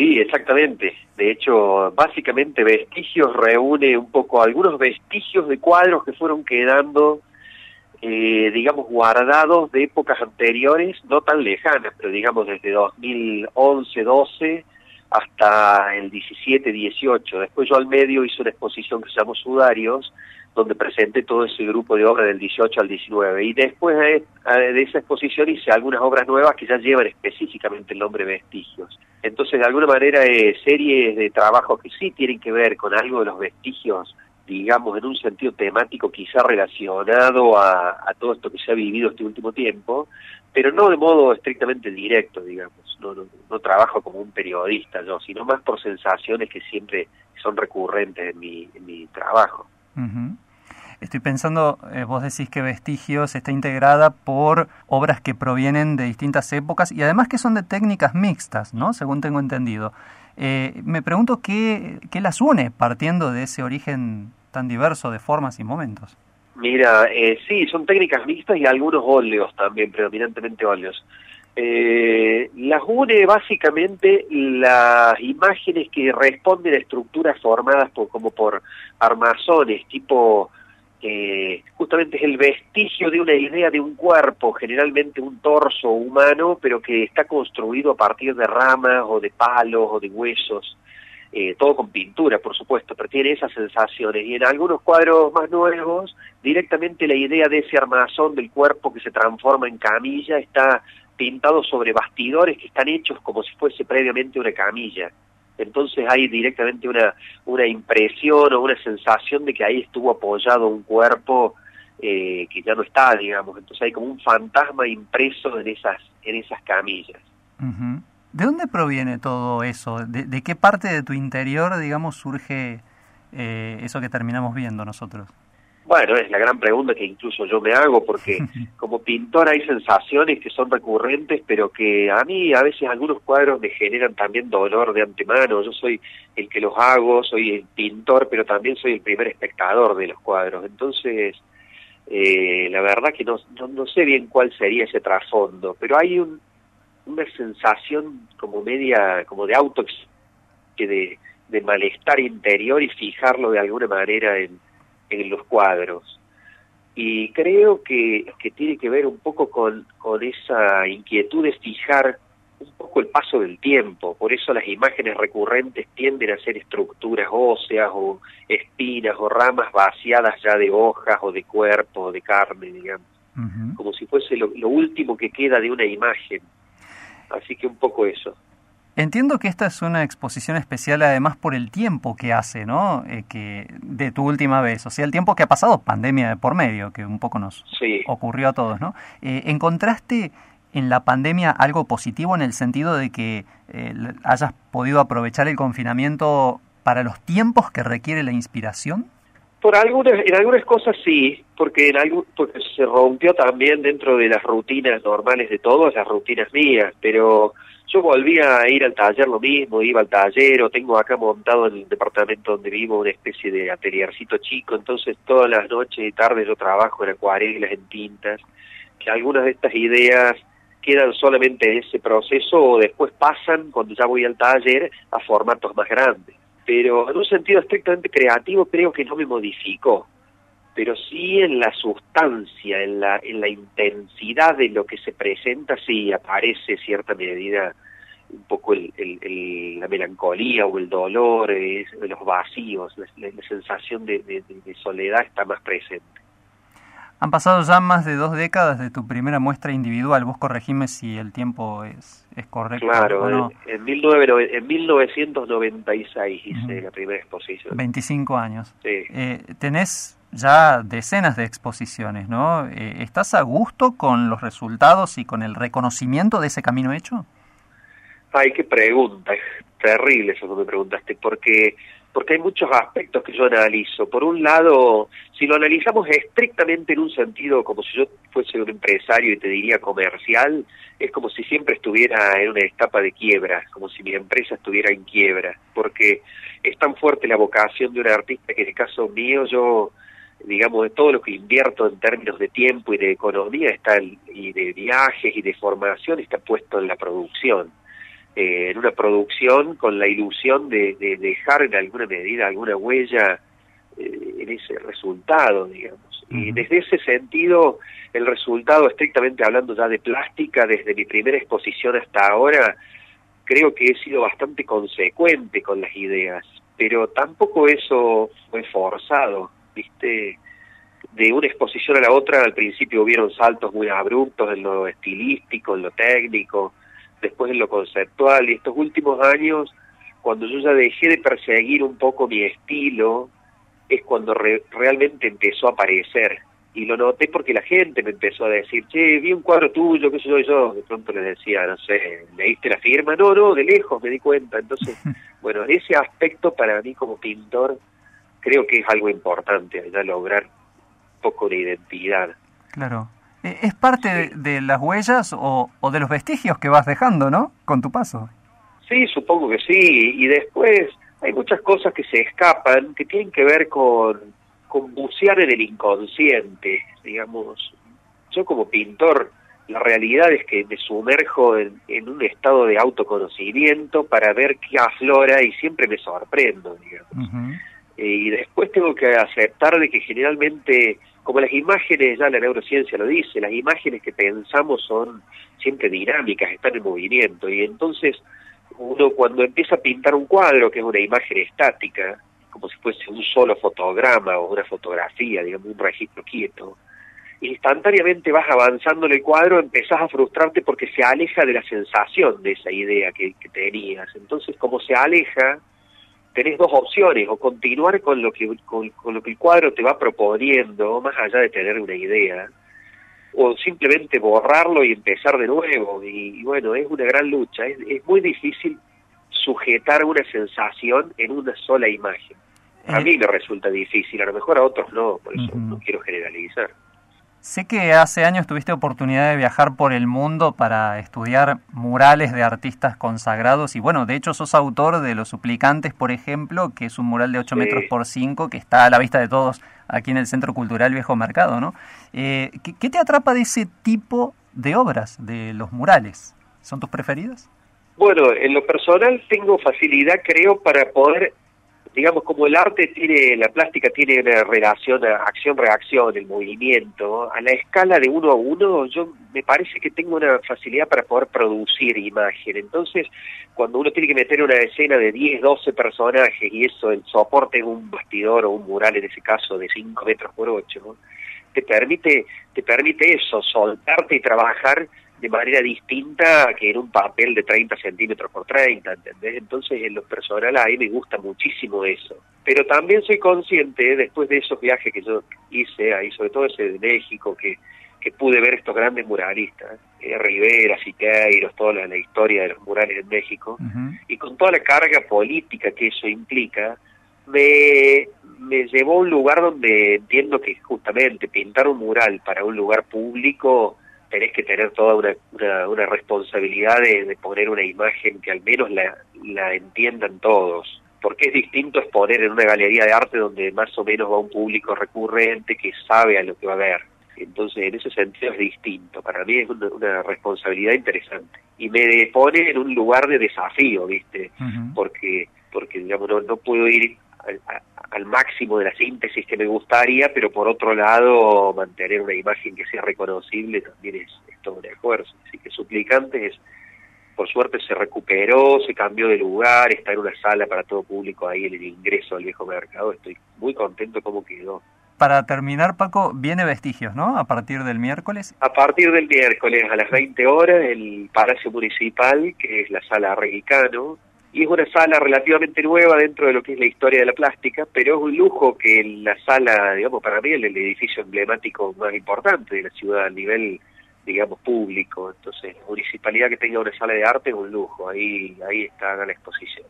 Sí, exactamente. De hecho, básicamente Vestigios reúne un poco algunos vestigios de cuadros que fueron quedando, eh, digamos, guardados de épocas anteriores, no tan lejanas, pero digamos desde 2011, 12 hasta el 17, 18. Después yo al medio hice una exposición que se llamó Sudarios, donde presenté todo ese grupo de obras del 18 al 19. Y después de, esa exposición hice algunas obras nuevas que ya llevan específicamente el nombre Vestigios. Entonces, de alguna manera, eh, series de trabajo que sí tienen que ver con algo de los vestigios, digamos, en un sentido temático quizá relacionado a, todo esto que se ha vivido este último tiempo, pero no de modo estrictamente directo, digamos. No, no, trabajo como un periodista yo, sino más por sensaciones que siempre son recurrentes en mi trabajo. Estoy pensando, eh, vos decís que Vestigios está integrada por obras que provienen de distintas épocas y además que son de técnicas mixtas, ¿no? Según tengo entendido. Eh, me pregunto qué, qué las une partiendo de ese origen tan diverso de formas y momentos. Mira, eh, sí, son técnicas mixtas y algunos óleos también, predominantemente óleos. Eh, las une básicamente las imágenes que responden a estructuras formadas por, como por armazones, tipo, eh, justamente es el vestigio de una idea de un cuerpo, generalmente un torso humano, pero que está construido a partir de ramas o de palos o de huesos. Eh, todo con pintura, por supuesto, pero tiene esas sensaciones. Y en algunos cuadros más nuevos, directamente la idea de ese armazón del cuerpo que se transforma en camilla está pintado sobre bastidores que están hechos como si fuese previamente una camilla. Entonces hay directamente una, una impresión o una sensación de que ahí estuvo apoyado un cuerpo eh, que ya no está, digamos. Entonces hay como un fantasma impreso en esas, en esas camillas. ¿De dónde proviene todo eso? ¿De, qué parte de tu interior, digamos, surge eh, eso que terminamos viendo nosotros? Bueno, es la gran pregunta que incluso yo me hago, porque como pintor hay sensaciones que son recurrentes, pero que a mí a veces algunos cuadros me generan también dolor de antemano. Yo soy el que los hago, soy el pintor, pero también soy el primer espectador de los cuadros. Entonces, eh, la verdad que no, no, sé bien cuál sería ese trasfondo, pero hay un, una sensación como media, como de auto, de, de malestar interior y fijarlo de alguna manera en en los cuadros. Y creo que, que tiene que ver un poco con, con esa inquietud de fijar un poco el paso del tiempo, por eso las imágenes recurrentes tienden a ser estructuras óseas o espinas o ramas vaciadas ya de hojas o de cuerpo o de carne, digamos, como si fuese lo, último que queda de una imagen. Así que un poco eso. Entiendo que esta es una exposición especial además por el tiempo que hace, ¿no? Eh, que de tu última vez, o sea, el tiempo que ha pasado, pandemia de por medio, que un poco nos ocurrió a todos, ¿no? Eh, ¿Encontraste en la pandemia algo positivo en el sentido de que eh, hayas podido aprovechar el confinamiento para los tiempos que requiere la inspiración? Por algunas, en algunas cosas sí, porque en algo, porque se rompió también dentro de las rutinas normales de todos, las rutinas mías, pero yo volvía a ir al taller lo mismo, iba al taller o tengo acá montado en el departamento donde vivo una especie de ateliercito chico, entonces todas las noches y tardes yo trabajo en acuarelas, en tintas, que algunas de estas ideas quedan solamente en ese proceso o después pasan cuando ya voy al taller a formatos más grandes. Pero en un sentido estrictamente creativo creo que no me modificó pero sí en la sustancia, en la, en la intensidad de lo que se presenta, sí aparece cierta medida un poco el, la melancolía o el dolor, los vacíos, la, sensación de, soledad está más presente. Han pasado ya más de dos décadas de tu primera muestra individual. Vos corregime si el tiempo es, es correcto. Claro, en, en 1996 hice la primera exposición. 25 años. Sí. Eh, ¿Tenés ya decenas de exposiciones, ¿no? Eh, ¿Estás a gusto con los resultados y con el reconocimiento de ese camino hecho? Ay, qué pregunta, es terrible eso que me preguntaste, porque porque hay muchos aspectos que yo analizo. Por un lado, si lo analizamos estrictamente en un sentido como si yo fuese un empresario y te diría comercial, es como si siempre estuviera en una etapa de quiebra, como si mi empresa estuviera en quiebra, porque es tan fuerte la vocación de un artista que en el caso mío yo digamos, de todo lo que invierto en términos de tiempo y de economía está y de viajes y de formación está puesto en la producción. En una producción con la ilusión de, dejar en alguna medida alguna huella en ese resultado, digamos. Y desde ese sentido, el resultado, estrictamente hablando ya de plástica, desde mi primera exposición hasta ahora, creo que he sido bastante consecuente con las ideas, pero tampoco eso fue forzado, ¿viste? De una exposición a la otra, al principio hubieron saltos muy abruptos en lo estilístico, en lo técnico, después en lo conceptual, y estos últimos años, cuando yo ya dejé de perseguir un poco mi estilo, es cuando realmente empezó a aparecer y lo noté porque la gente me empezó a decir, che, vi un cuadro tuyo, qué sé yo, y yo de pronto les decía, no sé, ¿leíste la firma? No, no, de lejos me di cuenta. Entonces, bueno, ese aspecto para mí como pintor creo que es algo importante, ya lograr un poco de identidad. Claro. E, ¿Es parte de, las huellas o, o de los vestigios que vas dejando, no? Con tu paso. Sí, supongo que sí. Y después hay muchas cosas que se escapan, que tienen que ver con con bucear en el inconsciente, digamos. Yo como pintor, la realidad es que me sumerjo en, un estado de autoconocimiento para ver qué aflora y siempre me sorprendo, digamos. Eh, y después tengo que aceptar de que generalmente, como las imágenes, ya la neurociencia lo dice, las imágenes que pensamos son siempre dinámicas, están en movimiento, y entonces uno cuando empieza a pintar un cuadro, que es una imagen estática, como si fuese un solo fotograma o una fotografía, digamos, un registro quieto, instantáneamente vas avanzando en el cuadro, empezás a frustrarte porque se aleja de la sensación de esa idea que, tenías. Entonces, como se aleja, tenés dos opciones, o continuar con lo que con, lo que el cuadro te va proponiendo, más allá de tener una idea, o simplemente borrarlo y empezar de nuevo. Y, bueno, es una gran lucha, es, es muy difícil sujetar una sensación en una sola imagen. A eh, mí me resulta difícil, a lo mejor a otros no, por eso no quiero generalizar. Sé que hace años tuviste oportunidad de viajar por el mundo para estudiar murales de artistas consagrados y bueno, de hecho sos autor de Los Suplicantes, por ejemplo, que es un mural de 8 metros por 5 que está a la vista de todos aquí en el Centro Cultural Viejo Mercado, ¿no? Eh, ¿Qué te atrapa de ese tipo de obras, de los murales? ¿Son tus preferidas? Bueno, en lo personal tengo facilidad, creo, para poder, digamos, como el arte tiene, la plástica tiene una relación, acción-reacción, el movimiento, a la escala de uno a uno, yo me parece que tengo una facilidad para poder producir imagen. Entonces, cuando uno tiene que meter una escena de 10, 12 personajes y eso, el soporte es un bastidor o un mural, en ese caso, de 5 metros por 8, te permite, te permite eso, soltarte y trabajar de manera distinta que en un papel de 30 centímetros por 30, ¿entendés? Entonces, en lo personal, a mí me gusta muchísimo eso. Pero también soy consciente, después de esos viajes que yo hice ahí, sobre todo ese de México, que, que pude ver estos grandes muralistas, eh, Rivera, Siqueiros, toda la, historia de los murales en México, y con toda la carga política que eso implica, me, me llevó a un lugar donde entiendo que justamente pintar un mural para un lugar público tenés que tener toda una, una, responsabilidad de, poner una imagen que al menos la, la entiendan todos porque es distinto exponer en una galería de arte donde más o menos va un público recurrente que sabe a lo que va a ver. Entonces, en ese sentido es distinto. Para mí es una, responsabilidad interesante. Y me pone en un lugar de desafío, ¿viste? Porque, porque digamos, no, no puedo ir al máximo de la síntesis que me gustaría, pero por otro lado mantener una imagen que sea reconocible también es, todo un esfuerzo. Así que Suplicantes, por suerte se recuperó, se cambió de lugar, está en una sala para todo público ahí en el ingreso al viejo mercado. Estoy muy contento cómo quedó. Para terminar, Paco, viene Vestigios, ¿no? A partir del miércoles. A partir del miércoles a las 20 horas, el Palacio Municipal, que es la sala Reguicano, y es una sala relativamente nueva dentro de lo que es la historia de la plástica, pero es un lujo que la sala, digamos, para mí es el edificio emblemático más importante de la ciudad a nivel, digamos, público. Entonces, la municipalidad que tenga una sala de arte es un lujo, ahí, ahí está la exposición.